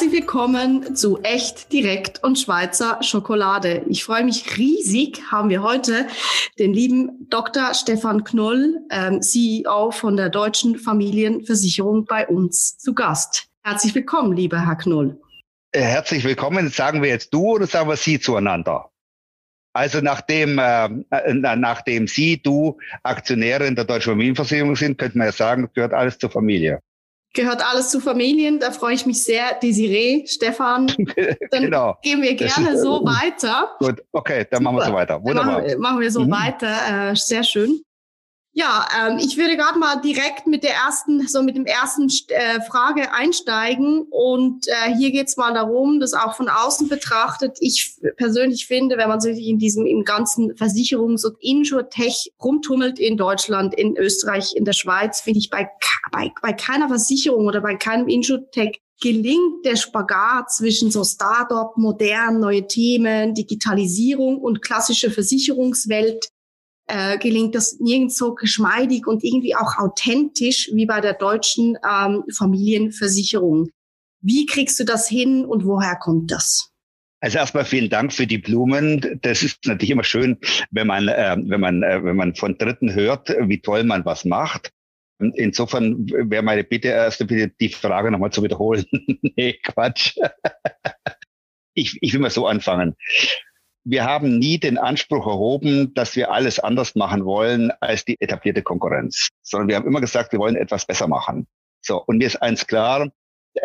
Herzlich willkommen zu Echt, Direkt und Schweizer Schokolade. Ich freue mich riesig, haben wir heute den lieben Dr. Stefan Knoll, ähm, CEO von der Deutschen Familienversicherung bei uns zu Gast. Herzlich willkommen, lieber Herr Knoll. Äh, herzlich willkommen. Sagen wir jetzt du oder sagen wir Sie zueinander? Also nachdem, äh, äh nachdem Sie, du Aktionärin der Deutschen Familienversicherung sind, könnte man ja sagen, gehört alles zur Familie gehört alles zu Familien. Da freue ich mich sehr. Desiree, Stefan, dann genau. gehen wir gerne so weiter. Gut, okay, dann Super. machen wir so weiter. Wunderbar. Machen, machen, wir so mhm. weiter. Äh, sehr schön. Ja, ähm, ich würde gerade mal direkt mit der ersten, so mit dem ersten äh, Frage einsteigen. Und äh, hier geht es mal darum, dass auch von außen betrachtet, ich persönlich finde, wenn man sich in diesem im ganzen Versicherungs- und Insure-Tech rumtummelt in Deutschland, in Österreich, in der Schweiz, finde ich bei, bei, bei keiner Versicherung oder bei keinem Insure-Tech gelingt der Spagat zwischen so Startup, modern, neue Themen, Digitalisierung und klassische Versicherungswelt äh, gelingt das nirgends so geschmeidig und irgendwie auch authentisch wie bei der deutschen ähm, Familienversicherung. Wie kriegst du das hin und woher kommt das? Also erstmal vielen Dank für die Blumen. Das ist natürlich immer schön, wenn man, äh, wenn man, äh, wenn man von Dritten hört, wie toll man was macht. Insofern wäre meine Bitte erste Bitte, die Frage nochmal zu wiederholen. nee, Quatsch. ich, ich will mal so anfangen wir haben nie den Anspruch erhoben, dass wir alles anders machen wollen als die etablierte Konkurrenz, sondern wir haben immer gesagt, wir wollen etwas besser machen. So, und mir ist eins klar,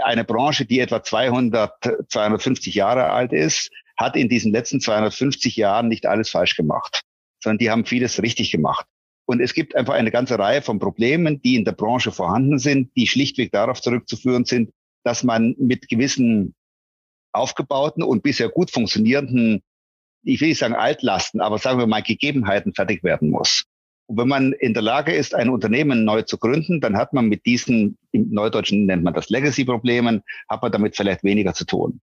eine Branche, die etwa 200, 250 Jahre alt ist, hat in diesen letzten 250 Jahren nicht alles falsch gemacht, sondern die haben vieles richtig gemacht. Und es gibt einfach eine ganze Reihe von Problemen, die in der Branche vorhanden sind, die schlichtweg darauf zurückzuführen sind, dass man mit gewissen aufgebauten und bisher gut funktionierenden ich will nicht sagen Altlasten, aber sagen wir mal Gegebenheiten fertig werden muss. Und wenn man in der Lage ist, ein Unternehmen neu zu gründen, dann hat man mit diesen, im Neudeutschen nennt man das Legacy-Problemen, hat man damit vielleicht weniger zu tun.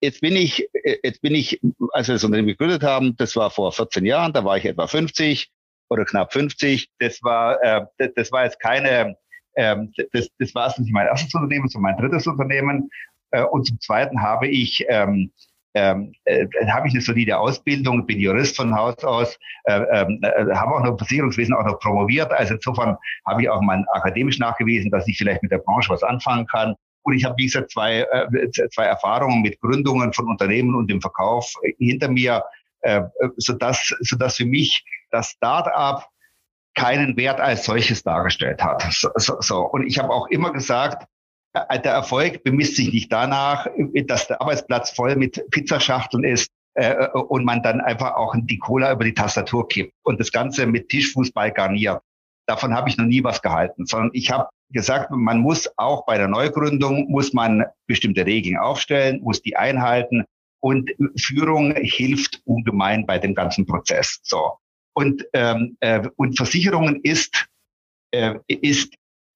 Jetzt bin ich, jetzt bin ich, als wir das Unternehmen gegründet haben, das war vor 14 Jahren, da war ich etwa 50 oder knapp 50. Das war, äh, das, war jetzt keine, äh, das, das war erst nicht mein erstes Unternehmen, sondern mein drittes Unternehmen. Äh, und zum Zweiten habe ich ähm, ähm, äh, habe ich eine solide Ausbildung, bin Jurist von Haus aus, äh, ähm, äh, habe auch noch Versicherungswesen auch noch promoviert. Also insofern habe ich auch mal akademisch nachgewiesen, dass ich vielleicht mit der Branche was anfangen kann. Und ich habe, wie gesagt, zwei, äh, zwei Erfahrungen mit Gründungen von Unternehmen und dem Verkauf hinter mir, äh, sodass, sodass für mich das Start-up keinen Wert als solches dargestellt hat. So, so, so. Und ich habe auch immer gesagt, äh, der Erfolg bemisst sich nicht danach, dass der Arbeitsplatz voll mit Pizzaschachteln ist äh, und man dann einfach auch die Cola über die Tastatur kippt und das Ganze mit Tischfußball garniert. Davon habe ich noch nie was gehalten, sondern ich habe gesagt, man muss auch bei der Neugründung, muss man bestimmte Regeln aufstellen, muss die einhalten und Führung hilft ungemein bei dem ganzen Prozess. So. Und, ähm, äh, und Versicherungen ist, äh, ist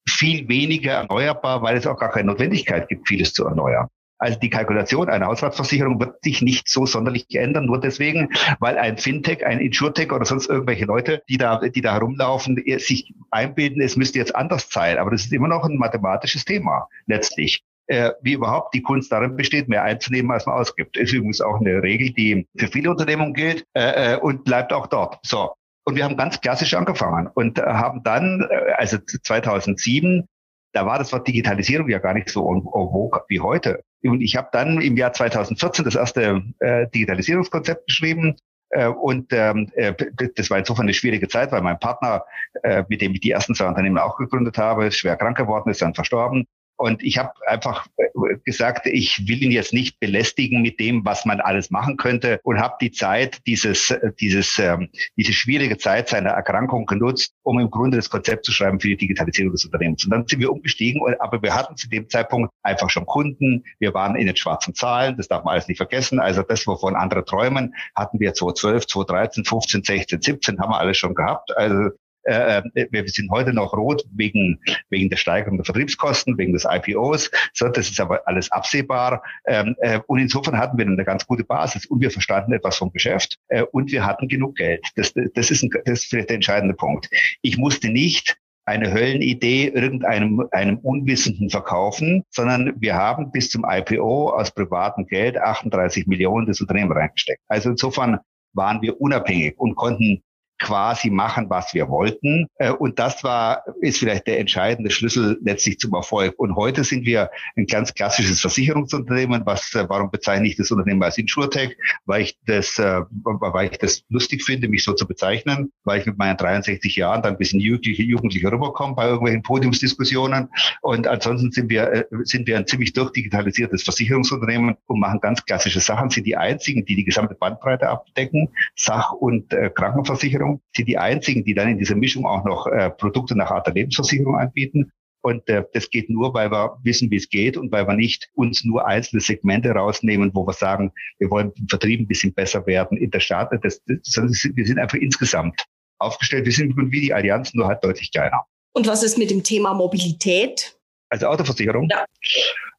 viel weniger erneuerbar, weil es auch gar keine Notwendigkeit gibt, vieles zu erneuern. Also die Kalkulation einer Haushaltsversicherung wird sich nicht so sonderlich ändern, nur deswegen, weil ein Fintech, ein Insurtech oder sonst irgendwelche Leute, die da, die da herumlaufen, sich einbilden, es müsste jetzt anders sein. Aber das ist immer noch ein mathematisches Thema, letztlich. Äh, wie überhaupt die Kunst darin besteht, mehr einzunehmen, als man ausgibt. Ist übrigens auch eine Regel, die für viele Unternehmungen gilt äh, äh und bleibt auch dort. So. Und wir haben ganz klassisch angefangen und äh, haben dann, äh, also 2007, da war das Wort Digitalisierung ja gar nicht so vogue wie heute. Und ich habe dann im Jahr 2014 das erste äh, Digitalisierungskonzept geschrieben. Äh, und ähm, äh, das war insofern eine schwierige Zeit, weil mein Partner, äh, mit dem ich die ersten zwei Unternehmen auch gegründet habe, schwer krank geworden ist, dann verstorben. Und ich habe einfach äh, gesagt, ich will ihn jetzt nicht belästigen mit dem, was man alles machen könnte und habe die Zeit, dieses, äh, dieses, ähm, diese schwierige Zeit seiner Erkrankung genutzt, um im Grunde das Konzept zu schreiben für die Digitalisierung des Unternehmens. Und dann sind wir umgestiegen, aber wir hatten zu dem Zeitpunkt einfach schon Kunden. Wir waren in den schwarzen Zahlen, das darf man alles nicht vergessen. Also das, wovon andere träumen, hatten wir 2012, 2013, 15, 16, 17, haben wir alles schon gehabt. Also äh, äh, wir sind heute noch rot wegen, wegen der Steigerung der Vertriebskosten, wegen des IPOs. So, das ist aber alles absehbar. Ähm, äh, und insofern hatten wir eine ganz gute Basis und wir verstanden etwas vom Geschäft äh, und wir hatten genug Geld. Das, das, ist ein, das ist vielleicht der entscheidende Punkt. Ich musste nicht eine Höllenidee irgendeinem einem Unwissenden verkaufen, sondern wir haben bis zum IPO aus privatem Geld 38 Millionen des Unternehmen reingesteckt. Also insofern waren wir unabhängig und konnten quasi machen, was wir wollten. Äh, und das war, ist vielleicht der entscheidende Schlüssel letztlich zum Erfolg. Und heute sind wir ein ganz klassisches Versicherungsunternehmen. Was, äh, warum bezeichne ich das Unternehmen als InsurTech? Weil ich das, äh, weil ich das lustig finde, mich so zu bezeichnen, weil ich mit meinen 63 Jahren dann ein bisschen jugendliche, jugendliche rüberkomme bei irgendwelchen Podiumsdiskussionen. Und ansonsten sind wir, sind wir ein ziemlich durchdigitalisiertes Versicherungsunternehmen und machen ganz klassische Sachen, sind die einzigen, die die gesamte Bandbreite abdecken, Sach- und Krankenversicherung Versicherung, sind die einzigen, die dann in dieser Mischung auch noch äh, Produkte nach Art der Lebensversicherung anbieten. Und äh, das geht nur, weil wir wissen, wie es geht und weil wir nicht uns nur einzelne Segmente rausnehmen, wo wir sagen, wir wollen im Vertrieb ein bisschen besser werden in der Staat. Das, das, wir sind einfach insgesamt aufgestellt. Wir sind wie die Allianz, nur halt deutlich kleiner. Und was ist mit dem Thema Mobilität? Also Autoversicherung? Ja.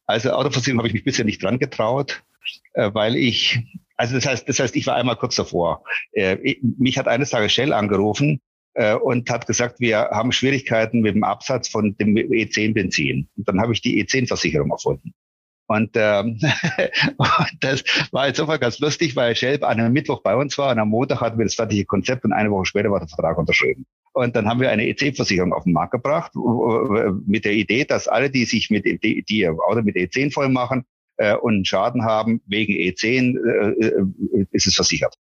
Also Autoversicherung habe ich mich bisher nicht dran getraut, äh, weil ich also das heißt, das heißt, ich war einmal kurz davor. Äh, mich hat eines Tages Shell angerufen äh, und hat gesagt, wir haben Schwierigkeiten mit dem Absatz von dem E10-Benzin. Und dann habe ich die E10-Versicherung erfunden. Und, ähm, und das war insofern ganz lustig, weil Shell an einem Mittwoch bei uns war und am Montag hatten wir das fertige Konzept und eine Woche später war der Vertrag unterschrieben. Und dann haben wir eine EC-Versicherung auf den Markt gebracht mit der Idee, dass alle, die sich mit die, die ihr Auto mit E10 voll machen, äh, und einen Schaden haben wegen E10, äh, äh, ist es versichert.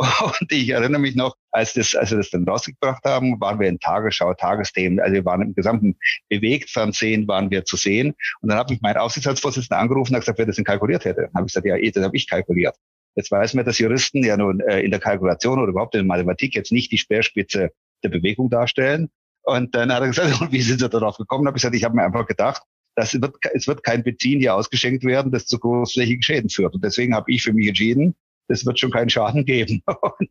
Und ich erinnere mich noch, als, das, als wir das dann rausgebracht haben, waren wir in Tagesschau, Tagesthemen, also wir waren im gesamten Bewegtfernsehen, waren wir zu sehen. Und dann hat mich mein Aufsichtsratsvorsitzender angerufen und gesagt, wer das denn kalkuliert hätte. Dann habe ich gesagt, ja, eh, das habe ich kalkuliert. Jetzt weiß man, dass Juristen ja nun äh, in der Kalkulation oder überhaupt in der Mathematik jetzt nicht die Speerspitze der Bewegung darstellen. Und dann hat er gesagt, und wie sind Sie darauf gekommen? Habe ich gesagt, ich habe mir einfach gedacht, das wird, es wird kein Benzin hier ausgeschenkt werden, das zu großflächigen Schäden führt. Und deswegen habe ich für mich entschieden, das wird schon keinen Schaden geben. Und,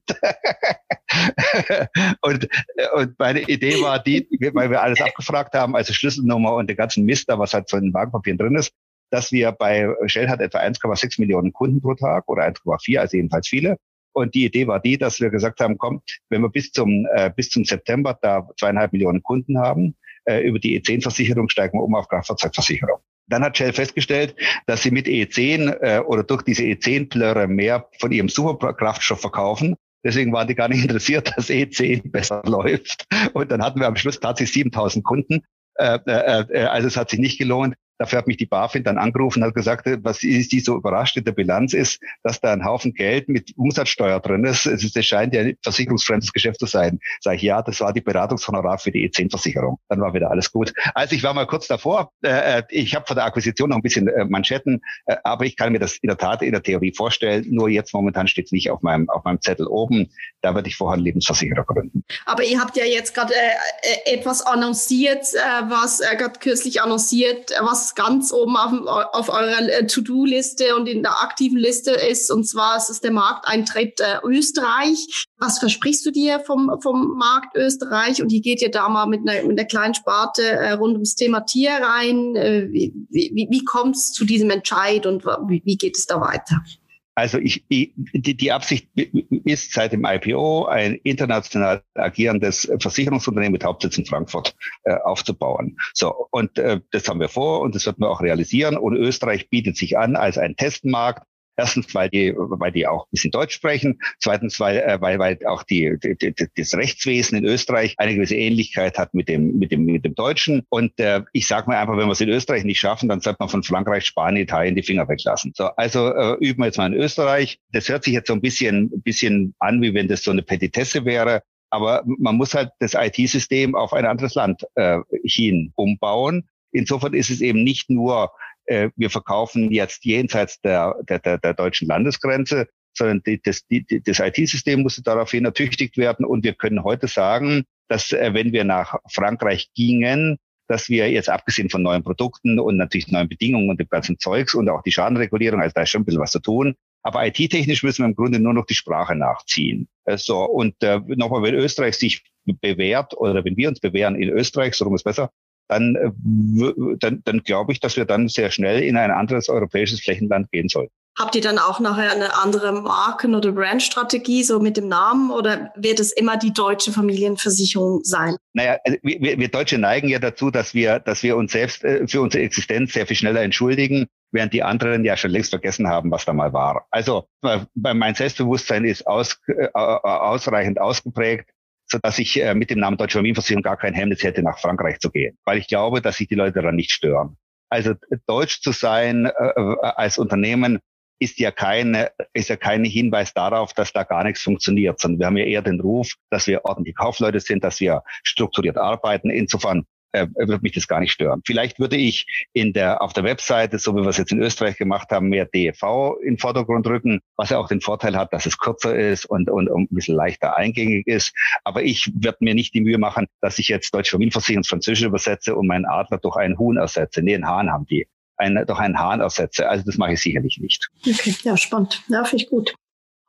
und, und meine Idee war die, weil wir alles abgefragt haben, also Schlüsselnummer und den ganzen Mist da, was halt so in den Wagenpapieren drin ist, dass wir bei Shell hat etwa 1,6 Millionen Kunden pro Tag oder 1,4, also jedenfalls viele. Und die Idee war die, dass wir gesagt haben, komm, wenn wir bis zum, äh, bis zum September da zweieinhalb Millionen Kunden haben, äh, über die E10-Versicherung steigen wir um auf Kraftfahrzeugversicherung. Dann hat Shell festgestellt, dass sie mit E10 äh, oder durch diese E10-Plörre mehr von ihrem Superkraftstoff verkaufen. Deswegen waren die gar nicht interessiert, dass E10 besser läuft. Und dann hatten wir am Schluss tatsächlich 7000 Kunden. Äh, äh, äh, also es hat sich nicht gelohnt, Dafür hat mich die BaFin dann angerufen und hat gesagt, was ist die so überrascht in der Bilanz ist, dass da ein Haufen Geld mit Umsatzsteuer drin ist. Es ist, es scheint ja ein versicherungsfremdes Geschäft zu sein. Sag ich, ja, das war die Beratungshonorar für die E10-Versicherung. Dann war wieder alles gut. Also ich war mal kurz davor. Äh, äh ich habe von der Akquisition noch ein bisschen äh, Manschetten, äh, aber ich kann mir das in der Tat in der Theorie vorstellen. Nur jetzt momentan steht es nicht auf meinem, auf meinem Zettel oben. Da würde ich vorher einen Lebensversicherer gründen. Aber ihr habt ja jetzt gerade äh, äh etwas annonciert, äh, was äh, gerade kürzlich annonciert, was ganz oben auf, auf eurer äh, To-Do-Liste und in der aktiven Liste ist. Und zwar ist es der Markteintritt äh, Österreich. Was versprichst du dir vom, vom Markt Österreich? Und hier geht ihr da mal mit einer, mit einer kleinen Sparte äh, rund ums Thema Tier rein. Äh, wie wie, wie kommt es zu diesem Entscheid und wie, wie geht es da weiter? Also ich, ich, die, die Absicht ist seit dem IPO ein international agierendes Versicherungsunternehmen mit Hauptsitz in Frankfurt äh, aufzubauen. So und äh, das haben wir vor und das wird man auch realisieren. Und Österreich bietet sich an als ein Testmarkt Erstens, weil die, weil die auch ein bisschen Deutsch sprechen. Zweitens, weil, äh, weil, weil auch die, die, die, das Rechtswesen in Österreich eine gewisse Ähnlichkeit hat mit dem, mit dem, mit dem Deutschen. Und äh, ich sage mir einfach, wenn wir es in Österreich nicht schaffen, dann sollte man von Frankreich, Spanien, Italien die Finger weglassen. So, also äh, üben wir jetzt mal in Österreich. Das hört sich jetzt so ein bisschen, bisschen an, wie wenn das so eine Petitesse wäre. Aber man muss halt das IT-System auf ein anderes Land äh, hin umbauen. Insofern ist es eben nicht nur äh, wir verkaufen jetzt jenseits der, der, der, der deutschen Landesgrenze, sondern die, das, die, das IT-System musste daraufhin ertüchtigt werden. Und wir können heute sagen, dass äh, wenn wir nach Frankreich gingen, dass wir jetzt abgesehen von neuen Produkten und natürlich neuen Bedingungen und dem ganzen Zeugs und auch die Schadenregulierung, also da ist schon ein bisschen was zu tun. Aber IT-technisch müssen wir im Grunde nur noch die Sprache nachziehen. So, und äh, nochmal, wenn Österreich sich bewährt oder wenn wir uns bewähren in Österreich, so rum ist besser, dann, äh, dann, dann glaube ich, dass wir dann sehr schnell in ein anderes europäisches Flächenland gehen sollten. Habt ihr dann auch nachher eine andere Marken- oder Brandstrategie, so mit dem Namen, oder wird es immer die deutsche Familienversicherung sein? Naja, also wir, wir Deutsche neigen ja dazu, dass wir, dass wir uns selbst äh, für unsere Existenz sehr viel schneller entschuldigen, während die anderen ja schon längst vergessen haben, was da mal war. Also mein Selbstbewusstsein ist aus, äh, ausreichend ausgeprägt so dass ich äh, mit dem Namen Deutsche Familienversicherung gar kein Hemmnis hätte, nach Frankreich zu gehen, weil ich glaube, dass sich die Leute daran nicht stören. Also deutsch zu sein äh, äh, als Unternehmen ist ja keine, ist ja kein Hinweis darauf, dass da gar nichts funktioniert, sondern wir haben ja eher den Ruf, dass wir ordentliche Kaufleute sind, dass wir strukturiert arbeiten. Insofern äh, würde mich das gar nicht stören. Vielleicht würde ich in der, auf der Webseite, so wie wir es jetzt in Österreich gemacht haben, mehr DEV in den Vordergrund rücken, was ja auch den Vorteil hat, dass es kürzer ist und, und, und ein bisschen leichter eingängig ist. Aber ich werde mir nicht die Mühe machen, dass ich jetzt Deutsche Familienversicherung ins Französische übersetze und meinen Adler durch einen Huhn ersetze. Nee, einen Hahn haben die. Ein, durch einen Hahn ersetze. Also das mache ich sicherlich nicht. Okay, ja, spannend. Ja, finde ich gut.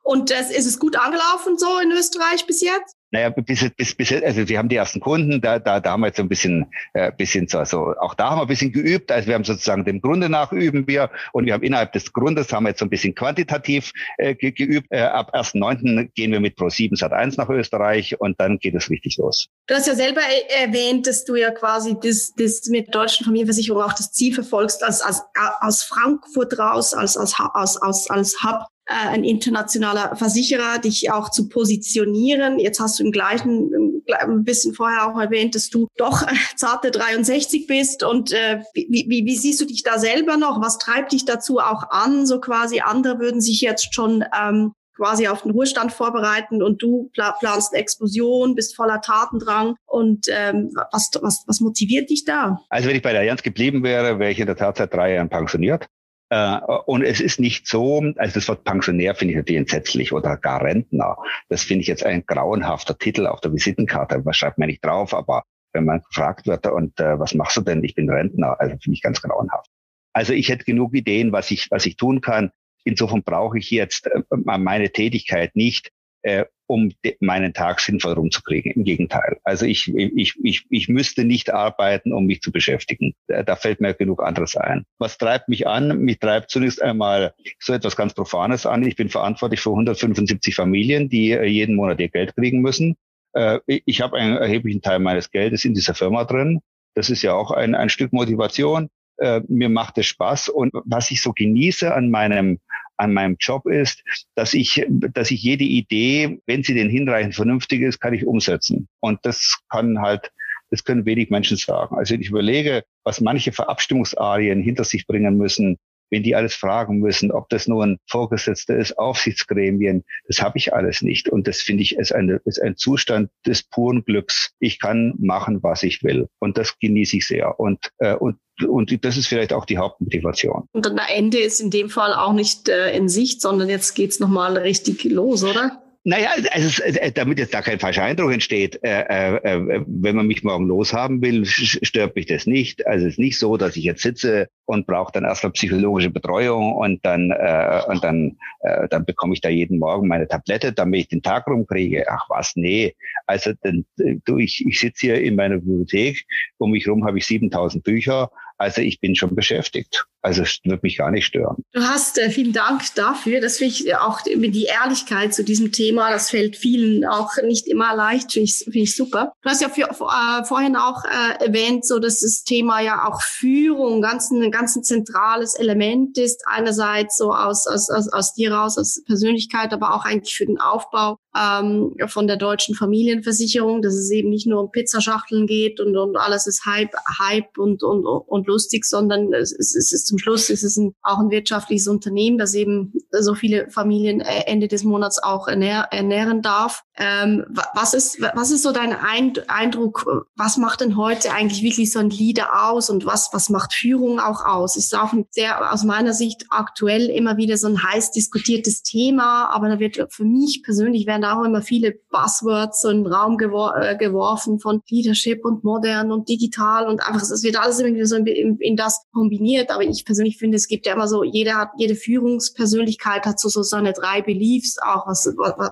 Und das, ist es gut angelaufen so in Österreich bis jetzt? Naja, bis, bis, bis, also wir haben die ersten Kunden, da, da, da haben wir jetzt so ein bisschen, äh, bisschen so, also auch da haben wir ein bisschen geübt. Also wir haben sozusagen dem Grunde nach üben wir und wir haben innerhalb des Grundes haben wir jetzt so ein bisschen quantitativ äh, ge, geübt. Äh, ab 1.9. gehen wir mit Pro7 Sat1 nach Österreich und dann geht es richtig los. Du hast ja selber erwähnt, dass du ja quasi das, das mit deutschen Familienversicherung auch das Ziel verfolgst, als, als aus Frankfurt raus, als, als, als, als, als Hub äh, ein internationaler Versicherer, dich auch zu positionieren. Jetzt hast du im gleichen, ein bisschen vorher auch erwähnt, dass du doch äh, zarte 63 bist. Und äh, wie, wie, wie siehst du dich da selber noch? Was treibt dich dazu auch an? So quasi andere würden sich jetzt schon ähm, quasi auf den Ruhestand vorbereiten und du planst eine Explosion, bist voller Tatendrang. Und ähm, was, was, was motiviert dich da? Also wenn ich bei der Allianz geblieben wäre, wäre ich in der Tat seit drei Jahren pensioniert. Äh, und es ist nicht so, also das Wort Pensionär finde ich natürlich entsetzlich oder gar Rentner. Das finde ich jetzt ein grauenhafter Titel auf der Visitenkarte. Was schreibt man nicht drauf? Aber wenn man gefragt wird, und äh, was machst du denn? Ich bin Rentner. Also finde ich ganz grauenhaft. Also ich hätte genug Ideen, was ich, was ich tun kann. Insofern brauche ich jetzt äh, meine Tätigkeit nicht, äh, um meinen Tag sinnvoll rumzukriegen. Im Gegenteil. Also ich, ich, ich, ich müsste nicht arbeiten, um mich zu beschäftigen. Da fällt mir genug anderes ein. Was treibt mich an? Mich treibt zunächst einmal so etwas ganz Profanes an. Ich bin verantwortlich für 175 Familien, die äh, jeden Monat ihr Geld kriegen müssen. Äh, ich habe einen erheblichen Teil meines Geldes in dieser Firma drin. Das ist ja auch ein, ein Stück Motivation. Äh, mir macht es Spaß. Und was ich so genieße an meinem an meinem Job ist, dass ich, dass ich jede Idee, wenn sie denn hinreichend vernünftig ist, kann ich umsetzen. Und das kann halt, das können wenig Menschen sagen. Also wenn ich überlege, was manche Verabstimmungsarien hinter sich bringen müssen, wenn die alles fragen müssen, ob das nur ein Vorgesetzter ist, Aufsichtsgremien, das habe ich alles nicht. Und das finde ich ist, eine, ist ein Zustand des puren Glücks. Ich kann machen, was ich will. Und das genieße ich sehr. Und, äh, und und das ist vielleicht auch die Hauptmotivation. Und am Ende ist in dem Fall auch nicht äh, in Sicht, sondern jetzt geht's nochmal richtig los, oder? Naja, also, äh, damit jetzt da kein falscher Eindruck entsteht, äh, äh, äh, wenn man mich morgen loshaben will, stört mich das nicht. Also es ist nicht so, dass ich jetzt sitze und brauche dann erstmal psychologische Betreuung und dann äh, und dann äh, dann bekomme ich da jeden Morgen meine Tablette, damit ich den Tag rumkriege. Ach was, nee. Also denn, du, ich, ich sitze hier in meiner Bibliothek, um mich rum habe ich 7000 Bücher also ich bin schon beschäftigt. Also es wird mich gar nicht stören. Du hast äh, vielen Dank dafür. Das finde ich auch die Ehrlichkeit zu diesem Thema. Das fällt vielen auch nicht immer leicht. Finde ich, find ich super. Du hast ja für, äh, vorhin auch äh, erwähnt, so dass das Thema ja auch Führung ganz ein ganz zentrales Element ist. Einerseits so aus, aus, aus, aus dir raus, als Persönlichkeit, aber auch eigentlich für den Aufbau ähm, von der deutschen Familienversicherung, dass es eben nicht nur um Pizzaschachteln geht und, und alles ist Hype, Hype und, und, und lustig, sondern es, es, es ist zum Schluss ist es ein, auch ein wirtschaftliches Unternehmen, das eben so viele Familien äh, Ende des Monats auch ernähr, ernähren darf. Ähm, was ist was ist so dein Eindruck? Was macht denn heute eigentlich wirklich so ein Leader aus und was was macht Führung auch aus? Ist auch ein sehr aus meiner Sicht aktuell immer wieder so ein heiß diskutiertes Thema, aber da wird für mich persönlich werden auch immer viele Buzzwords so in den Raum gewor äh, geworfen von Leadership und modern und digital und einfach es wird alles irgendwie so in in, in das kombiniert. Aber ich persönlich finde, es gibt ja immer so, jeder jede Führungspersönlichkeit hat so, so seine drei Beliefs auch, was,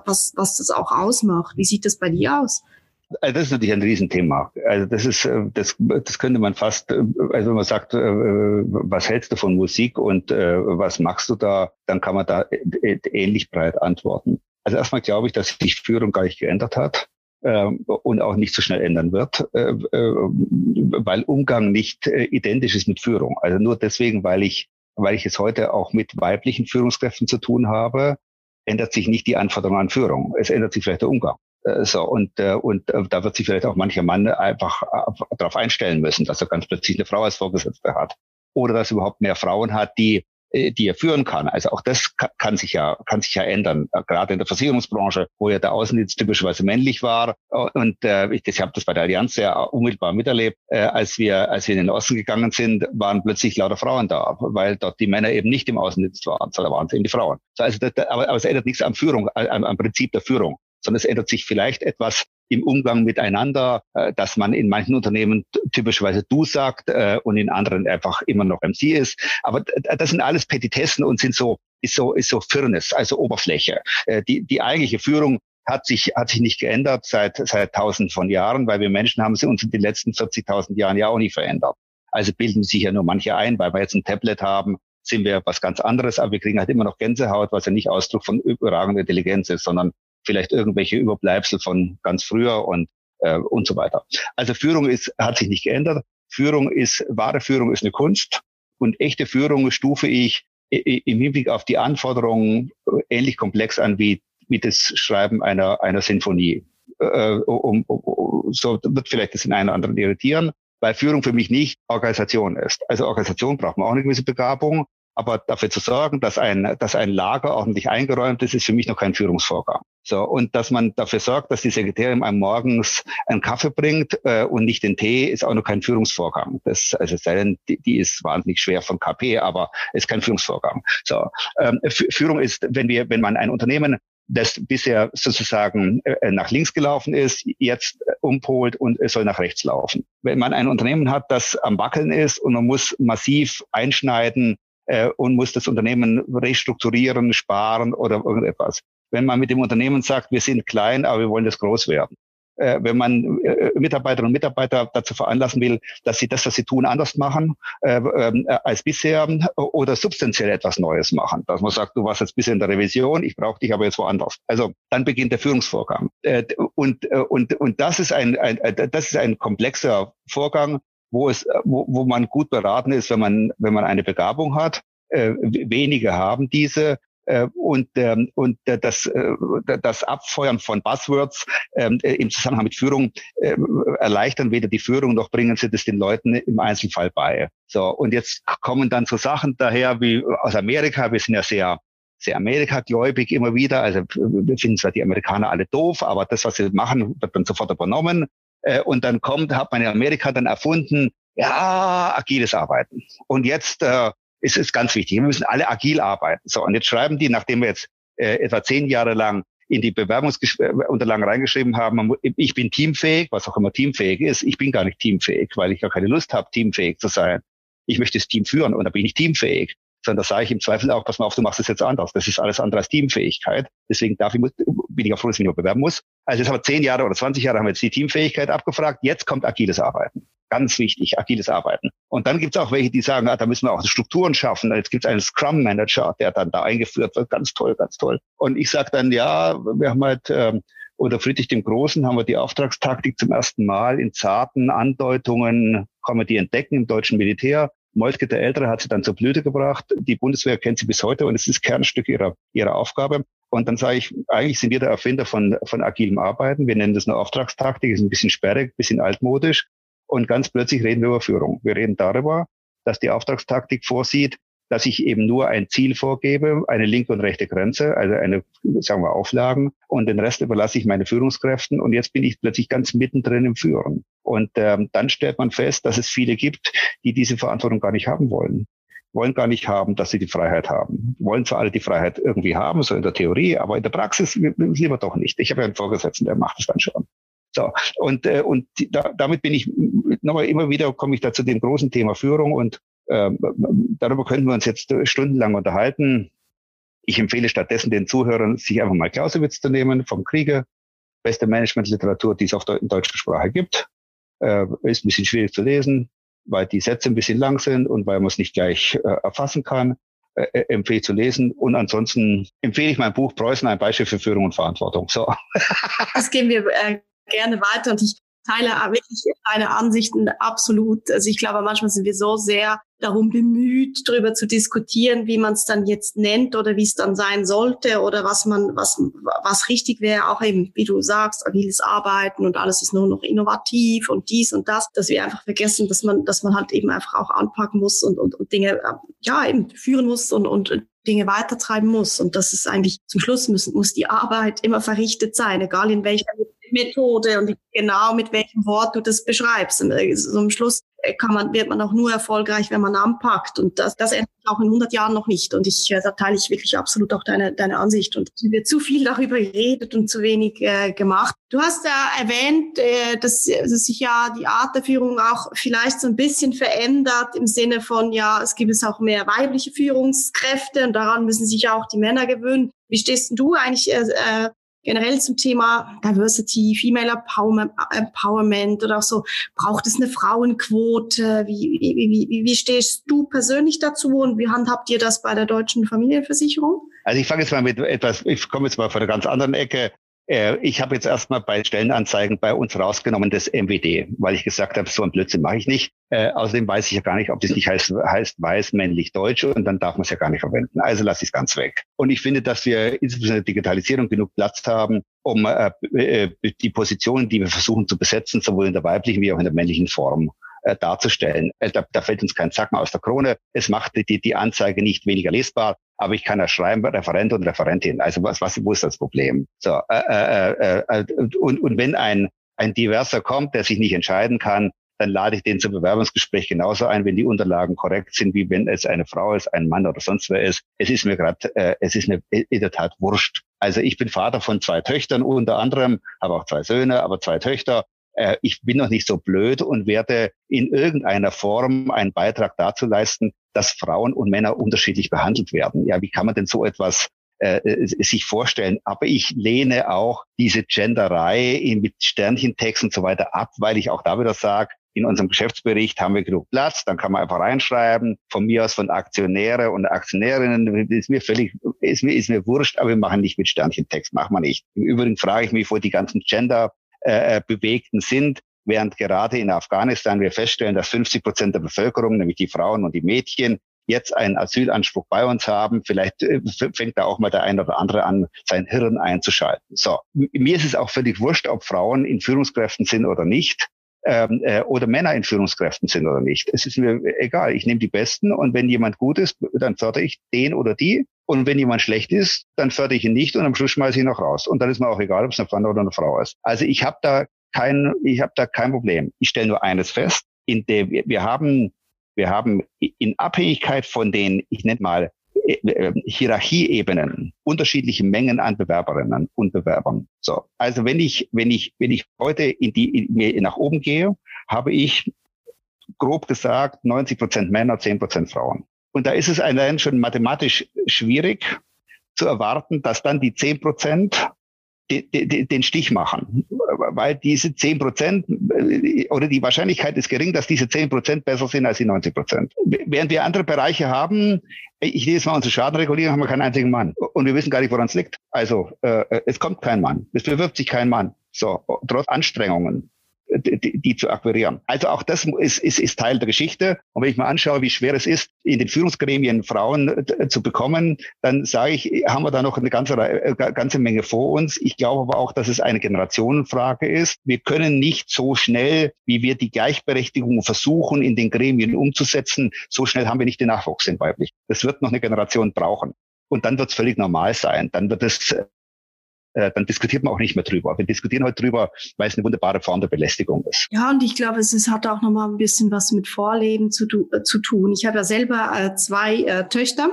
was, was das auch ausmacht. Wie sieht das bei dir aus? Also das ist natürlich ein Riesenthema. Also das ist, äh, das, das könnte man fast, äh, also wenn man sagt, äh, was hältst du von Musik und was machst du da, dann kann man da ähnlich breit antworten. Also erstmal glaube ich, dass sich Führung gar nicht geändert hat und auch nicht so schnell ändern wird, weil Umgang nicht identisch ist mit Führung. Also nur deswegen, weil ich, weil ich es heute auch mit weiblichen Führungskräften zu tun habe, ändert sich nicht die Anforderung an Führung. Es ändert sich vielleicht der Umgang. Äh, so, und, äh, und äh, da wird sich vielleicht auch mancher Mann einfach darauf einstellen müssen, dass er ganz plötzlich eine Frau als Vorgesetzte hat. Oder dass er überhaupt mehr Frauen hat, die die er führen kann. Also auch das kann sich ja, kann sich ja ändern. Gerade in der Versicherungsbranche, wo ja der Außendienst typischerweise männlich war. Und äh, ich, ich habe das bei der Allianz sehr unmittelbar miterlebt. Äh, als wir, als wir in den Osten gegangen sind, waren plötzlich lauter Frauen da, weil dort die Männer eben nicht im Außendienst waren, sondern waren es eben die Frauen. Also das, aber, aber es ändert nichts am Führung, am, am Prinzip der Führung sondern es ändert sich vielleicht etwas im Umgang miteinander, äh, dass man in manchen Unternehmen typischerweise du sagt äh, und in anderen einfach immer noch MC ist. Aber das sind alles Petitessen und sind so ist so ist so Firnis, also Oberfläche. Äh, die die eigentliche Führung hat sich hat sich nicht geändert seit seit tausend von Jahren, weil wir Menschen haben sie uns in den letzten 40.000 Jahren ja auch nicht verändert. Also bilden sich ja nur manche ein, weil wir jetzt ein Tablet haben, sind wir was ganz anderes, aber wir kriegen halt immer noch Gänsehaut, was ja nicht Ausdruck von überragender Intelligenz ist, sondern vielleicht irgendwelche Überbleibsel von ganz früher und, äh, und so weiter. Also Führung ist, hat sich nicht geändert. Führung ist, wahre Führung ist eine Kunst und echte Führung stufe ich im Hinblick auf die Anforderungen ähnlich komplex an wie, wie das Schreiben einer, einer Sinfonie. Äh, um, um, so wird vielleicht das in einen oder anderen irritieren, weil Führung für mich nicht Organisation ist. Also Organisation braucht man auch eine gewisse Begabung, aber dafür zu sorgen, dass ein, dass ein Lager ordentlich eingeräumt ist, ist für mich noch kein Führungsvorgang. So, und dass man dafür sorgt, dass die Sekretärin einem morgens einen Kaffee bringt äh, und nicht den Tee, ist auch noch kein Führungsvorgang. Das, also sei denn, die, die ist wahnsinnig schwer von KP, aber ist kein Führungsvorgang. So, ähm, Führung ist, wenn wir, wenn man ein Unternehmen das bisher sozusagen äh, nach links gelaufen ist, jetzt umpolt und es soll nach rechts laufen. Wenn man ein Unternehmen hat, das am Wackeln ist und man muss massiv einschneiden äh, und muss das Unternehmen restrukturieren, sparen oder irgendetwas. Wenn man mit dem Unternehmen sagt, wir sind klein, aber wir wollen das groß werden. Äh, wenn man äh, Mitarbeiterinnen und Mitarbeiter dazu veranlassen will, dass sie das, was sie tun, anders machen äh, äh, als bisher oder substanziell etwas Neues machen. Dass man sagt, du warst jetzt bisher in der Revision, ich brauche dich aber jetzt woanders. Also dann beginnt der Führungsvorgang. Äh, und, äh, und, und das ist ein, ein, das ist ein komplexer Vorgang, wo es, wo, wo man gut beraten ist, wenn man, wenn man eine Begabung hat. Äh, wenige haben diese und, ähm, und das, äh, das Abfeuern von Buzzwords ähm, äh, im Zusammenhang mit Führung äh, erleichtern weder die Führung noch bringen sie das den Leuten im Einzelfall bei. So und jetzt kommen dann so Sachen daher wie aus Amerika. Wir sind ja sehr sehr Amerika-gläubig immer wieder. Also wir finden zwar die Amerikaner alle doof, aber das, was sie machen, wird dann sofort übernommen. Äh, und dann kommt, hat man in Amerika dann erfunden, ja, agiles Arbeiten. Und jetzt äh, ist es ganz wichtig, wir müssen alle agil arbeiten. So, und jetzt schreiben die, nachdem wir jetzt äh, etwa zehn Jahre lang in die Bewerbungsunterlagen reingeschrieben haben, ich bin teamfähig, was auch immer teamfähig ist. Ich bin gar nicht teamfähig, weil ich gar keine Lust habe, teamfähig zu sein. Ich möchte das Team führen und da bin ich teamfähig. Sondern da sage ich im Zweifel auch, pass mal auf, du machst es jetzt anders. Das ist alles andere als Teamfähigkeit. Deswegen darf ich, bin ich auch froh, dass ich mich bewerben muss. Also jetzt haben wir zehn Jahre oder 20 Jahre haben wir jetzt die Teamfähigkeit abgefragt. Jetzt kommt agiles Arbeiten. Ganz wichtig, agiles Arbeiten. Und dann gibt es auch welche, die sagen, ah, da müssen wir auch Strukturen schaffen. Jetzt gibt es einen Scrum Manager, der dann da eingeführt wird. Ganz toll, ganz toll. Und ich sage dann, ja, wir haben halt ähm, oder Friedrich dem Großen haben wir die Auftragstaktik zum ersten Mal in zarten Andeutungen, kann man die entdecken im deutschen Militär. Moltke der Ältere hat sie dann zur Blüte gebracht. Die Bundeswehr kennt sie bis heute und es ist Kernstück ihrer, ihrer Aufgabe. Und dann sage ich, eigentlich sind wir der Erfinder von, von agilem Arbeiten. Wir nennen das eine Auftragstaktik, ist ein bisschen sperrig, ein bisschen altmodisch. Und ganz plötzlich reden wir über Führung. Wir reden darüber, dass die Auftragstaktik vorsieht, dass ich eben nur ein Ziel vorgebe, eine linke und rechte Grenze, also eine, sagen wir, Auflagen, und den Rest überlasse ich meine Führungskräften. Und jetzt bin ich plötzlich ganz mittendrin im Führen. Und ähm, dann stellt man fest, dass es viele gibt, die diese Verantwortung gar nicht haben wollen. Wollen gar nicht haben, dass sie die Freiheit haben. Wollen zwar alle die Freiheit irgendwie haben, so in der Theorie, aber in der Praxis lieber doch nicht. Ich habe ja einen Vorgesetzten, der macht es dann schon. So, und, äh, und da, damit bin ich nochmal immer wieder komme ich da zu dem großen Thema Führung und äh, darüber könnten wir uns jetzt stundenlang unterhalten. Ich empfehle stattdessen den Zuhörern, sich einfach mal Clausewitz zu nehmen vom Kriege beste Managementliteratur, die es auf in deutscher Sprache gibt. Äh, ist ein bisschen schwierig zu lesen, weil die Sätze ein bisschen lang sind und weil man es nicht gleich äh, erfassen kann. Äh, äh empfehle zu lesen. Und ansonsten empfehle ich mein Buch Preußen, ein Beispiel für Führung und Verantwortung. So. Das gehen wir äh, gerne weiter. Und ich teile wirklich deine Ansichten absolut. Also ich glaube, manchmal sind wir so sehr darum bemüht, darüber zu diskutieren, wie man es dann jetzt nennt oder wie es dann sein sollte oder was man, was, was richtig wäre, auch eben, wie du sagst, agiles Arbeiten und alles ist nur noch innovativ und dies und das, dass wir einfach vergessen, dass man, dass man halt eben einfach auch anpacken muss und, und, und Dinge, ja, eben führen muss und, und Dinge weitertreiben muss. Und das ist eigentlich zum Schluss muss, muss die Arbeit immer verrichtet sein, egal in welcher Methode und genau mit welchem Wort du das beschreibst. Und äh, so am Schluss kann man, wird man auch nur erfolgreich, wenn man anpackt. Und das, das ändert auch in 100 Jahren noch nicht. Und ich, äh, da teile ich wirklich absolut auch deine, deine Ansicht. Und es wird zu viel darüber geredet und zu wenig äh, gemacht. Du hast ja erwähnt, äh, dass, dass sich ja die Art der Führung auch vielleicht so ein bisschen verändert im Sinne von, ja, es gibt es auch mehr weibliche Führungskräfte und daran müssen sich auch die Männer gewöhnen. Wie stehst du eigentlich äh, äh generell zum Thema Diversity, Female Empowerment oder auch so, braucht es eine Frauenquote? Wie, wie, wie, wie stehst du persönlich dazu und wie handhabt ihr das bei der deutschen Familienversicherung? Also ich fange jetzt mal mit etwas, ich komme jetzt mal von einer ganz anderen Ecke. Äh, ich habe jetzt erstmal bei Stellenanzeigen bei uns rausgenommen das MWD, weil ich gesagt habe, so ein Blödsinn mache ich nicht. Äh, außerdem weiß ich ja gar nicht, ob das nicht heißt, heißt weiß, männlich, deutsch und dann darf man es ja gar nicht verwenden. Also lasse ich es ganz weg. Und ich finde, dass wir insbesondere Digitalisierung genug Platz haben, um äh, äh, die Positionen, die wir versuchen zu besetzen, sowohl in der weiblichen wie auch in der männlichen Form äh, darzustellen. Da, da fällt uns kein Zacken aus der Krone. Es macht die, die Anzeige nicht weniger lesbar, aber ich kann da schreiben, Referent und Referentin. Also was, was, wo ist das Problem? So, äh, äh, äh, äh, und, und wenn ein, ein Diverser kommt, der sich nicht entscheiden kann, dann lade ich den zum Bewerbungsgespräch genauso ein, wenn die Unterlagen korrekt sind, wie wenn es eine Frau ist, ein Mann oder sonst wer ist. Es ist mir gerade, äh, es ist mir in der Tat wurscht. Also ich bin Vater von zwei Töchtern unter anderem, habe auch zwei Söhne, aber zwei Töchter äh, ich bin noch nicht so blöd und werde in irgendeiner Form einen Beitrag dazu leisten, dass Frauen und Männer unterschiedlich behandelt werden. Ja, wie kann man denn so etwas äh, äh sich vorstellen. Aber ich lehne auch diese Genderei mit Sternchentext und so weiter ab, weil ich auch da wieder sage, in unserem Geschäftsbericht haben wir genug Platz, dann kann man einfach reinschreiben, von mir aus von Aktionäre und Aktionärinnen, ist mir völlig, ist mir, ist mir wurscht, aber wir machen nicht mit Sternchentext, machen wir nicht. Im Übrigen frage ich mich, wo die ganzen Gender äh, äh, Bewegten sind, während gerade in Afghanistan wir feststellen, dass 50 Prozent der Bevölkerung, nämlich die Frauen und die Mädchen, jetzt einen Asylanspruch bei uns haben. Vielleicht äh, fängt da auch mal der eine oder andere an, sein Hirn einzuschalten. So, mir ist es auch völlig wurscht, ob Frauen in Führungskräften sind oder nicht. Ähm, äh, oder Männer in Führungskräften sind oder nicht. Es ist mir egal. Ich nehme die Besten und wenn jemand gut ist, dann fördere ich den oder die. Und wenn jemand schlecht ist, dann fördere ich ihn nicht und am Schluss schmeiße ich ihn noch raus. Und dann ist mir auch egal, ob es eine Mann oder eine Frau ist. Also ich habe da kein, ich habe da kein Problem. Ich stelle nur eines fest, in der wir, wir haben, wir haben in Abhängigkeit von den, ich nenne mal äh, äh, Hierarchieebenen unterschiedliche Mengen an Bewerberinnen und Bewerbern. So, also wenn ich wenn ich wenn ich heute in die in, nach oben gehe, habe ich grob gesagt 90 Prozent Männer, 10 Prozent Frauen. Und da ist es allein schon mathematisch schwierig zu erwarten, dass dann die 10 Prozent den Stich machen, weil diese 10 Prozent äh, oder die Wahrscheinlichkeit ist gering, dass diese 10 Prozent besser sind als die 90 Prozent. Während wir andere Bereiche haben, ich lese mal unsere Schadenregulierung, haben wir keinen einzigen Mann. Und wir wissen gar nicht, woran es liegt. Also äh, es kommt kein Mann, es bewirbt sich kein Mann. So, trotz Anstrengungen die, die zu akquirieren. Also auch das ist, ist, ist Teil der Geschichte. Und wenn ich mal anschaue, wie schwer es ist, in den Führungsgremien Frauen äh, zu bekommen, dann sage ich, haben wir da noch eine ganze, äh, ganze Menge vor uns. Ich glaube aber auch, dass es eine Generationenfrage ist. Wir können nicht so schnell, wie wir die Gleichberechtigung versuchen, in den Gremien umzusetzen, so schnell haben wir nicht den Nachwuchs in weiblich. Das wird noch eine Generation brauchen. Und dann wird es völlig normal sein. Dann wird es äh, dann diskutiert man auch nicht mehr drüber. Wir diskutieren heute drüber, weil es eine wunderbare Form der Belästigung ist. Ja, und ich glaube, es ist, hat auch nochmal ein bisschen was mit Vorleben zu, äh, zu tun. Ich habe ja selber äh, zwei äh, Töchter.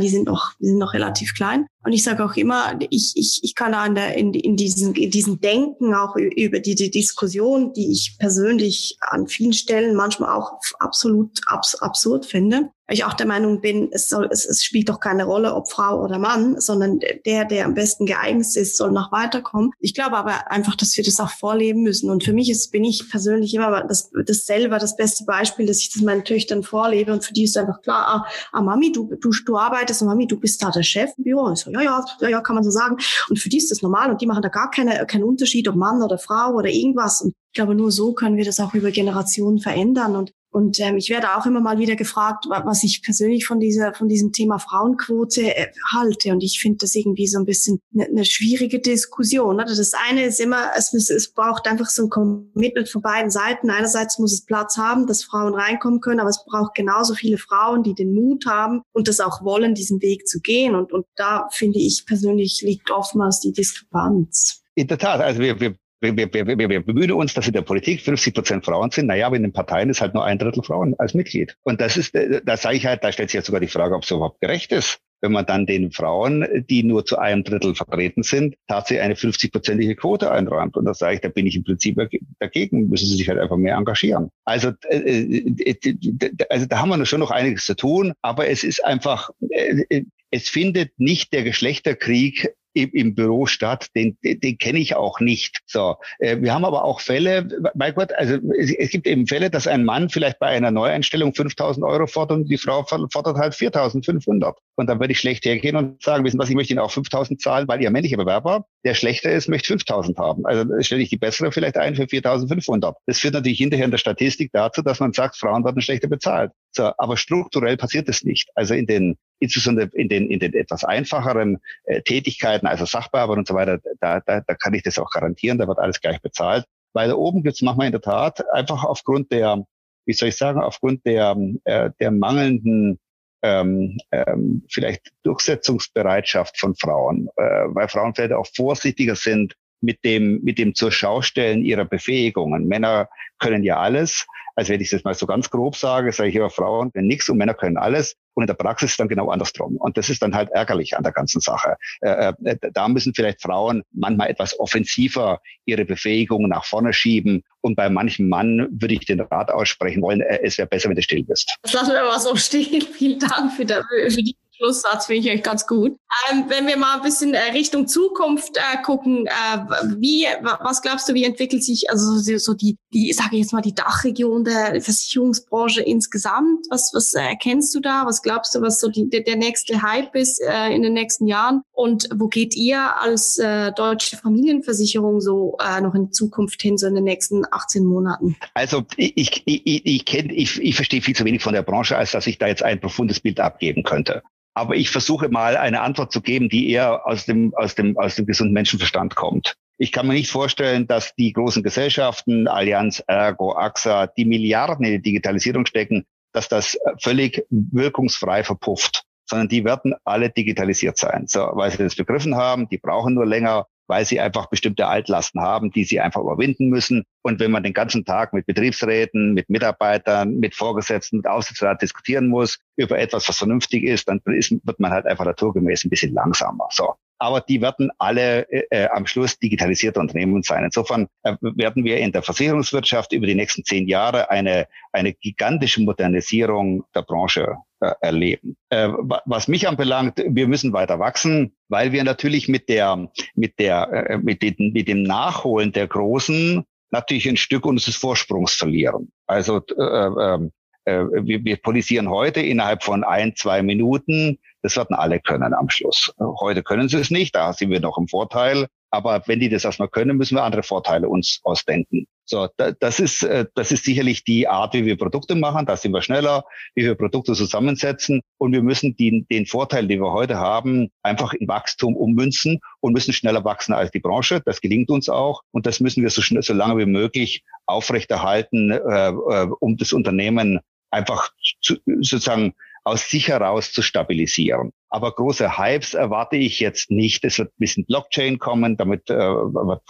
Die sind noch, die sind noch relativ klein. Und ich sage auch immer, ich, ich, ich kann da in, der, in, in, diesen, in diesen Denken auch über die, die Diskussion, die ich persönlich an vielen Stellen manchmal auch absolut abs, absurd finde, ich auch der Meinung bin, es, soll, es, es spielt doch keine Rolle, ob Frau oder Mann, sondern der, der am besten geeignet ist, soll noch weiterkommen. Ich glaube aber einfach, dass wir das auch vorleben müssen. Und für mich ist, bin ich persönlich immer das, das selber das beste Beispiel, dass ich das meinen Töchtern vorlebe. Und für die ist einfach klar, ah, ah Mami, du, du, du arbeitest und Mami, du bist da der Chef im Büro. Und so, ja, ja, ja, ja, kann man so sagen. Und für die ist das normal und die machen da gar keine, keinen Unterschied, ob Mann oder Frau oder irgendwas. Und ich glaube, nur so können wir das auch über Generationen verändern. Und und ähm, ich werde auch immer mal wieder gefragt, was ich persönlich von dieser, von diesem Thema Frauenquote äh, halte. Und ich finde das irgendwie so ein bisschen eine, eine schwierige Diskussion. Oder? Das eine ist immer, es, es braucht einfach so ein Commitment von beiden Seiten. Einerseits muss es Platz haben, dass Frauen reinkommen können, aber es braucht genauso viele Frauen, die den Mut haben und das auch wollen, diesen Weg zu gehen. Und, und da finde ich persönlich liegt oftmals die Diskrepanz. In der Tat, also wir, wir wir, wir, wir, wir bemühen uns, dass in der Politik 50 Prozent Frauen sind. Naja, aber in den Parteien ist halt nur ein Drittel Frauen als Mitglied. Und das ist, äh, da sage ich halt, da stellt sich ja sogar die Frage, ob es überhaupt gerecht ist, wenn man dann den Frauen, die nur zu einem Drittel vertreten sind, tatsächlich eine 50-prozentige Quote einräumt. Und da sage ich, da bin ich im Prinzip dagegen, müssen sie sich halt einfach mehr engagieren. Also, äh, äh, also da haben wir schon noch einiges zu tun, aber es ist einfach, es findet nicht der Geschlechterkrieg im, im Büro statt, den, den, den kenne ich auch nicht. So, äh, wir haben aber auch Fälle, mein Gott, also es, es gibt eben Fälle, dass ein Mann vielleicht bei einer Neueinstellung 5.000 Euro fordert und die Frau fordert halt 4.500. Und dann würde ich schlecht hergehen und sagen, wissen was, ich möchte Ihnen auch 5.000 zahlen, weil Ihr männlicher Bewerber, der schlechter ist, möchte 5.000 haben. Also stelle ich die bessere vielleicht ein für 4.500. Das führt natürlich hinterher in der Statistik dazu, dass man sagt, Frauen werden schlechter bezahlt. So, aber strukturell passiert es nicht. Also in den insbesondere in den, in den etwas einfacheren äh, Tätigkeiten, also Sachbearbeitung und so weiter, da, da, da kann ich das auch garantieren, da wird alles gleich bezahlt. Weil da oben gibt's manchmal in der Tat einfach aufgrund der, wie soll ich sagen, aufgrund der, äh, der mangelnden ähm, ähm, vielleicht Durchsetzungsbereitschaft von Frauen, äh, weil Frauen vielleicht auch vorsichtiger sind mit dem, mit dem zur Schaustellen ihrer Befähigungen. Männer können ja alles. Also wenn ich das mal so ganz grob sage, sage ich immer, Frauen können nichts und Männer können alles. Und in der Praxis dann genau andersrum. Und das ist dann halt ärgerlich an der ganzen Sache. Äh, äh, da müssen vielleicht Frauen manchmal etwas offensiver ihre Befähigungen nach vorne schieben. Und bei manchem Mann würde ich den Rat aussprechen wollen, äh, es wäre besser, wenn du still bist. Das lassen wir mal so stehen. Vielen Dank für, für die Schlusssatz finde ich euch ganz gut. Ähm, wenn wir mal ein bisschen äh, Richtung Zukunft äh, gucken, äh, wie, was glaubst du, wie entwickelt sich also so die, die, sage ich jetzt mal, die Dachregion der Versicherungsbranche insgesamt? Was, was erkennst du da? Was glaubst du, was so die, der, der nächste Hype ist äh, in den nächsten Jahren? Und wo geht ihr als äh, deutsche Familienversicherung so äh, noch in Zukunft hin, so in den nächsten 18 Monaten? Also ich, ich, ich, kenn, ich, ich verstehe viel zu wenig von der Branche, als dass ich da jetzt ein profundes Bild abgeben könnte. Aber ich versuche mal eine Antwort zu geben, die eher aus dem, aus dem, aus dem gesunden Menschenverstand kommt. Ich kann mir nicht vorstellen, dass die großen Gesellschaften, Allianz, Ergo, AXA, die Milliarden in die Digitalisierung stecken, dass das völlig wirkungsfrei verpufft, sondern die werden alle digitalisiert sein. So, weil sie das begriffen haben, die brauchen nur länger, weil sie einfach bestimmte Altlasten haben, die sie einfach überwinden müssen. Und wenn man den ganzen Tag mit Betriebsräten, mit Mitarbeitern, mit Vorgesetzten, mit Aufsichtsrat diskutieren muss über etwas, was vernünftig ist, dann ist, wird man halt einfach naturgemäß ein bisschen langsamer. So aber die werden alle äh, äh, am Schluss digitalisierte Unternehmen sein. Insofern äh, werden wir in der Versicherungswirtschaft über die nächsten zehn Jahre eine, eine gigantische Modernisierung der Branche erleben. Äh, was mich anbelangt, wir müssen weiter wachsen, weil wir natürlich mit der, mit der, äh, mit, den, mit dem Nachholen der Großen natürlich ein Stück unseres Vorsprungs verlieren. Also äh, äh, wir, wir polisieren heute innerhalb von ein, zwei Minuten das werden alle können am Schluss. Heute können sie es nicht, da sind wir noch im Vorteil. Aber wenn die das erstmal können, müssen wir andere Vorteile uns ausdenken. So, das ist, äh, das ist sicherlich die Art, wie wir Produkte machen. Da sind wir schneller, wie wir Produkte zusammensetzen. Und wir müssen den, den Vorteil, den wir heute haben, einfach in Wachstum ummünzen und müssen schneller wachsen als die Branche. Das gelingt uns auch. Und das müssen wir so, schnell, so lange wie möglich aufrechterhalten, äh, äh um das Unternehmen einfach zu, sozusagen aus sich heraus zu stabilisieren. Aber große Hypes erwarte ich jetzt nicht. Es wird ein bisschen Blockchain kommen, damit äh,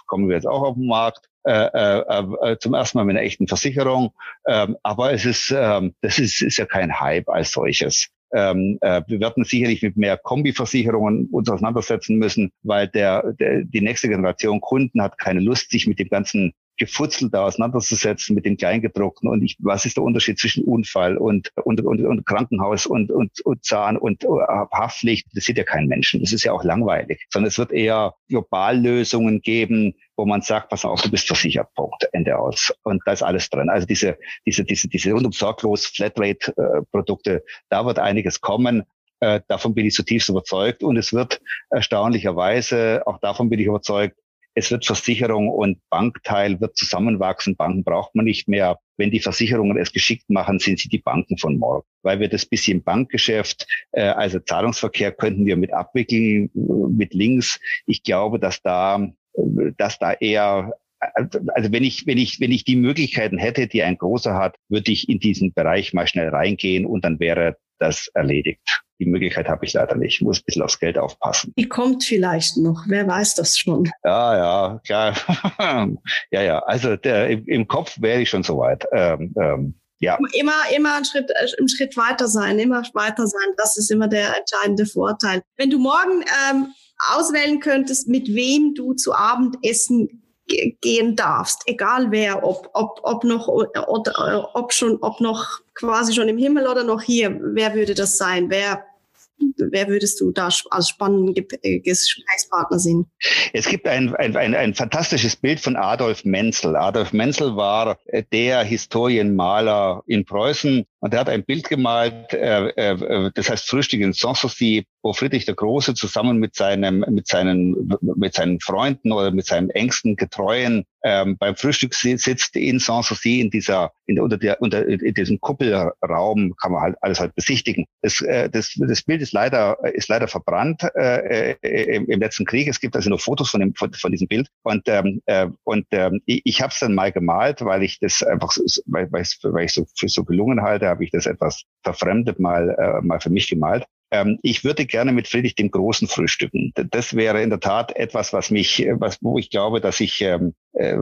kommen wir jetzt auch auf den Markt. Äh, äh, äh, zum ersten Mal mit einer echten Versicherung. Ähm, aber es ist, ähm, das ist, ist ja kein Hype als solches. Ähm, äh, wir werden sicherlich mit mehr Kombiversicherungen uns auseinandersetzen müssen, weil der, der, die nächste Generation Kunden hat keine Lust, sich mit dem ganzen Gefutzel da auseinanderzusetzen mit dem Kleingedruckten und ich, was ist der Unterschied zwischen Unfall und, und, und, und Krankenhaus und, und, und Zahn und uh, Haftpflicht, das sieht ja kein Menschen. Das ist ja auch langweilig, sondern es wird eher Globallösungen geben, wo man sagt, pass auf, du bist versichert, Punkt, Ende aus. Und da ist alles drin. Also diese, diese, diese, diese rundum sorglos Flatrate-Produkte, äh, da wird einiges kommen. Äh, davon bin ich zutiefst überzeugt. Und es wird erstaunlicherweise, auch davon bin ich überzeugt, es wird Versicherung und Bankteil wird zusammenwachsen. Banken braucht man nicht mehr. Wenn die Versicherungen es geschickt machen, sind sie die Banken von morgen. Weil wir das bisschen Bankgeschäft, äh, also Zahlungsverkehr könnten wir mit abwickeln, mit Links. Ich glaube, dass da, dass da eher also wenn ich, wenn ich, wenn ich die Möglichkeiten hätte, die ein großer hat, würde ich in diesen Bereich mal schnell reingehen und dann wäre das erledigt. Die Möglichkeit habe ich leider nicht. Ich muss ein bisschen aufs Geld aufpassen. Die kommt vielleicht noch. Wer weiß das schon? Ja, ja, klar. ja, ja. Also der, im, im, Kopf wäre ich schon soweit. Ähm, ähm, ja. Immer, immer einen Schritt, äh, einen Schritt weiter sein, immer weiter sein. Das ist immer der entscheidende Vorteil. Wenn du morgen ähm, auswählen könntest, mit wem du zu Abend essen gehen darfst, egal wer, ob, ob, ob noch, oder, ob schon, ob noch quasi schon im Himmel oder noch hier, wer würde das sein? Wer wer würdest du da als spannenden äh, Gesprächspartner sehen? Es gibt ein, ein, ein, ein fantastisches Bild von Adolf Menzel. Adolf Menzel war äh, der Historienmaler in Preußen und er hat ein Bild gemalt, äh, äh, das heißt Frühstück in Sanssouci, wo Friedrich der Große zusammen mit seinem, mit seinen, mit seinen Freunden oder mit seinen engsten Getreuen ähm, beim Frühstück sitzt in Sanssouci in dieser, in, unter, der, unter in diesem Kuppelraum kann man halt alles halt besichtigen. Das, äh, das, das Bild ist leider, ist leider verbrannt äh, äh im, im letzten Krieg. Es gibt also nur Fotos von, dem, von, von diesem Bild. Und, ähm, äh, und ähm, ich, ich habe es dann mal gemalt, weil ich das einfach, so, weil, weil ich so für so gelungen halte habe ich das etwas verfremdet mal, äh, mal für mich gemalt. Ähm, ich würde gerne mit Friedrich dem Großen frühstücken. Das wäre in der Tat etwas, was mich, was, wo ich glaube, dass ich ähm, äh,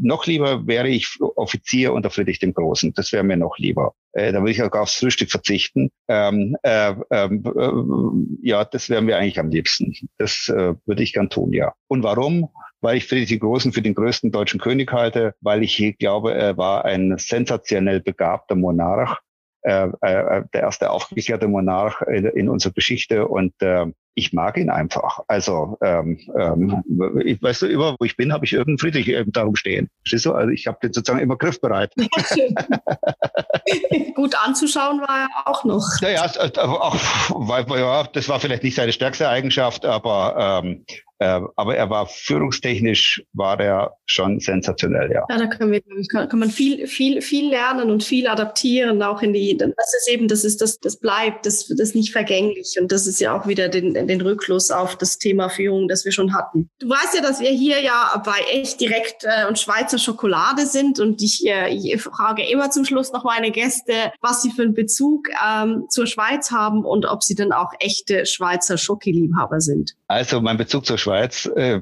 noch lieber wäre ich Offizier unter Friedrich dem Großen. Das wäre mir noch lieber. Äh, da würde ich auch aufs Frühstück verzichten. Ähm, äh, ähm, äh, ja, das wäre mir eigentlich am liebsten. Das äh, würde ich gern tun, ja. Und warum? weil ich Friedrich den Großen für den größten deutschen König halte, weil ich glaube, er war ein sensationell begabter Monarch, äh, äh, der erste aufgeklärte Monarch in, in unserer Geschichte und äh, ich mag ihn einfach. Also ähm, ähm, ich, weißt du, immer wo ich bin, habe ich irgendeinen Friedrich eben darum stehen. Verstehst du? Also ich habe den sozusagen immer griffbereit. Gut anzuschauen war er auch noch. Naja, auch, weil, ja, das war vielleicht nicht seine stärkste Eigenschaft, aber ähm, äh, aber er war führungstechnisch war er schon sensationell, ja. Ja, da können wir, kann, man viel, viel, viel lernen und viel adaptieren, auch in die, das ist eben, das ist, das, das bleibt, das, das ist nicht vergänglich und das ist ja auch wieder den, den Rückschluss auf das Thema Führung, das wir schon hatten. Du weißt ja, dass wir hier ja bei echt direkt äh, und Schweizer Schokolade sind und ich, äh, ich frage immer zum Schluss noch meine Gäste, was sie für einen Bezug ähm, zur Schweiz haben und ob sie dann auch echte Schweizer Schokiliebhaber sind. Also mein Bezug zur Schweiz, äh,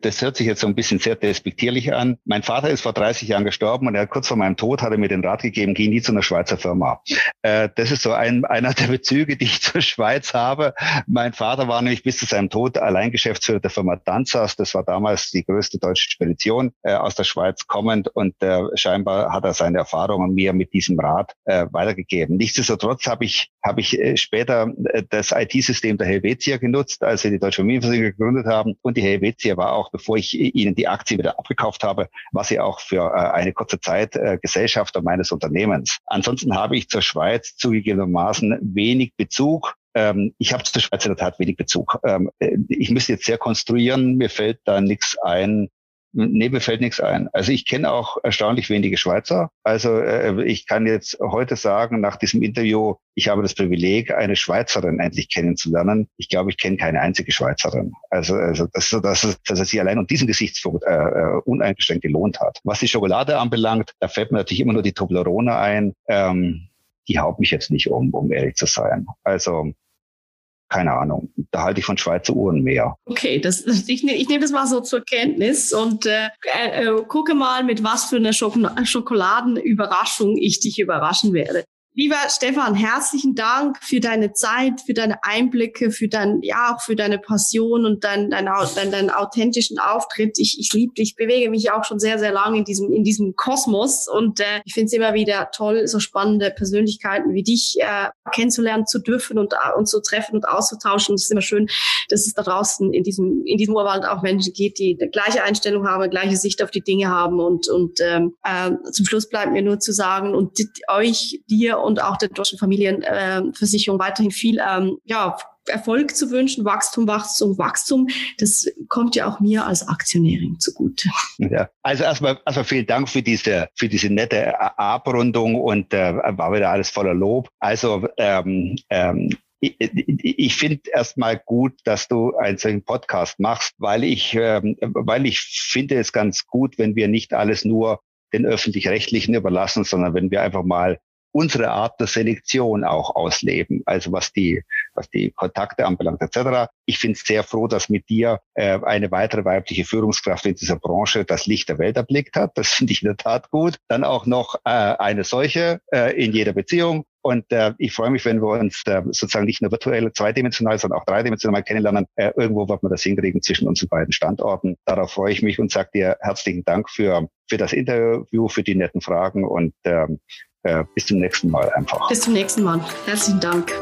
das hört sich jetzt so ein bisschen sehr despektierlich an. Mein Vater ist vor 30 Jahren gestorben und er kurz vor meinem Tod hat er mir den Rat gegeben, geh nie zu einer Schweizer Firma. Äh, das ist so ein, einer der Bezüge, die ich zur Schweiz habe. Mein Vater war nämlich bis zu seinem Tod Alleingeschäftsführer der Firma Danzas. Das war damals die größte deutsche Spedition äh, aus der Schweiz kommend und scheinbar hat er seine Erfahrungen mir mit diesem Rat weitergegeben. Nichtsdestotrotz habe ich, habe ich später das IT-System der Helvetia genutzt, als wir die Deutsche Familienversicherung gegründet haben. Und die Helvetia war auch, bevor ich ihnen die Aktie wieder abgekauft habe, war sie auch für äh, eine kurze Zeit äh, Gesellschafter meines Unternehmens. Ansonsten habe ich zur Schweiz zugegebenermaßen wenig Bezug. Ähm, ich habe zur Schweiz in der Tat wenig Bezug. Ähm, äh, ich müsste jetzt sehr konstruieren, mir fällt da nichts ein, Nee, mir fällt nichts ein. Also ich kenne auch erstaunlich wenige Schweizer. Also äh, ich kann jetzt heute sagen, nach diesem Interview, ich habe das Privileg, eine Schweizerin endlich kennenzulernen. Ich glaube, ich kenne keine einzige Schweizerin. Also, also dass, dass, dass es sich allein um diesen Gesichtspunkt äh, äh, uneingeschränkt gelohnt hat. Was die Schokolade anbelangt, da fällt mir natürlich immer nur die Toblerone ein. Ähm, die haut mich jetzt nicht um, um ehrlich zu sein. Also keine Ahnung, da halte ich von Schweizer Uhren mehr. Okay, das, ich, ne, ich nehme das mal so zur Kenntnis und äh, äh, gucke mal, mit was für einer Schok Schokoladenüberraschung ich dich überraschen werde. Lieber Stefan, herzlichen Dank für deine Zeit, für deine Einblicke, für dein, ja, auch für deine Passion und dein, dein, dein, deinen authentischen Auftritt. Ich, ich liebe dich, bewege mich auch schon sehr, sehr lange in diesem, in diesem Kosmos und äh, ich finde es immer wieder toll, so spannende Persönlichkeiten wie dich äh, kennenzulernen zu dürfen und, äh, und zu treffen und auszutauschen. Es ist immer schön, dass es da draußen in diesem, in diesem Urwald auch Menschen gibt, die die gleiche Einstellung haben, gleiche Sicht auf die Dinge haben und, und ähm, äh, zum Schluss bleibt mir nur zu sagen und euch, dir und auch der deutschen Familienversicherung weiterhin viel ähm, ja, Erfolg zu wünschen, Wachstum, Wachstum, Wachstum. Das kommt ja auch mir als Aktionärin zugute. Ja, also erstmal, erstmal vielen Dank für diese, für diese nette Abrundung und äh, war wieder alles voller Lob. Also ähm, ähm, ich, ich finde erstmal gut, dass du einen solchen Podcast machst, weil ich, ähm, weil ich finde es ganz gut, wenn wir nicht alles nur den öffentlich-rechtlichen überlassen, sondern wenn wir einfach mal unsere Art der Selektion auch ausleben, also was die, was die Kontakte anbelangt etc. Ich bin sehr froh, dass mit dir äh, eine weitere weibliche Führungskraft in dieser Branche das Licht der Welt erblickt hat. Das finde ich in der Tat gut. Dann auch noch äh, eine solche äh, in jeder Beziehung. Und äh, ich freue mich, wenn wir uns äh, sozusagen nicht nur virtuell zweidimensional, sondern auch dreidimensional kennenlernen. Äh, irgendwo wird man das hinkriegen zwischen unseren beiden Standorten. Darauf freue ich mich und sage dir herzlichen Dank für, für das Interview, für die netten Fragen und ähm, äh, bis zum nächsten Mal einfach. Bis zum nächsten Mal. Herzlichen Dank.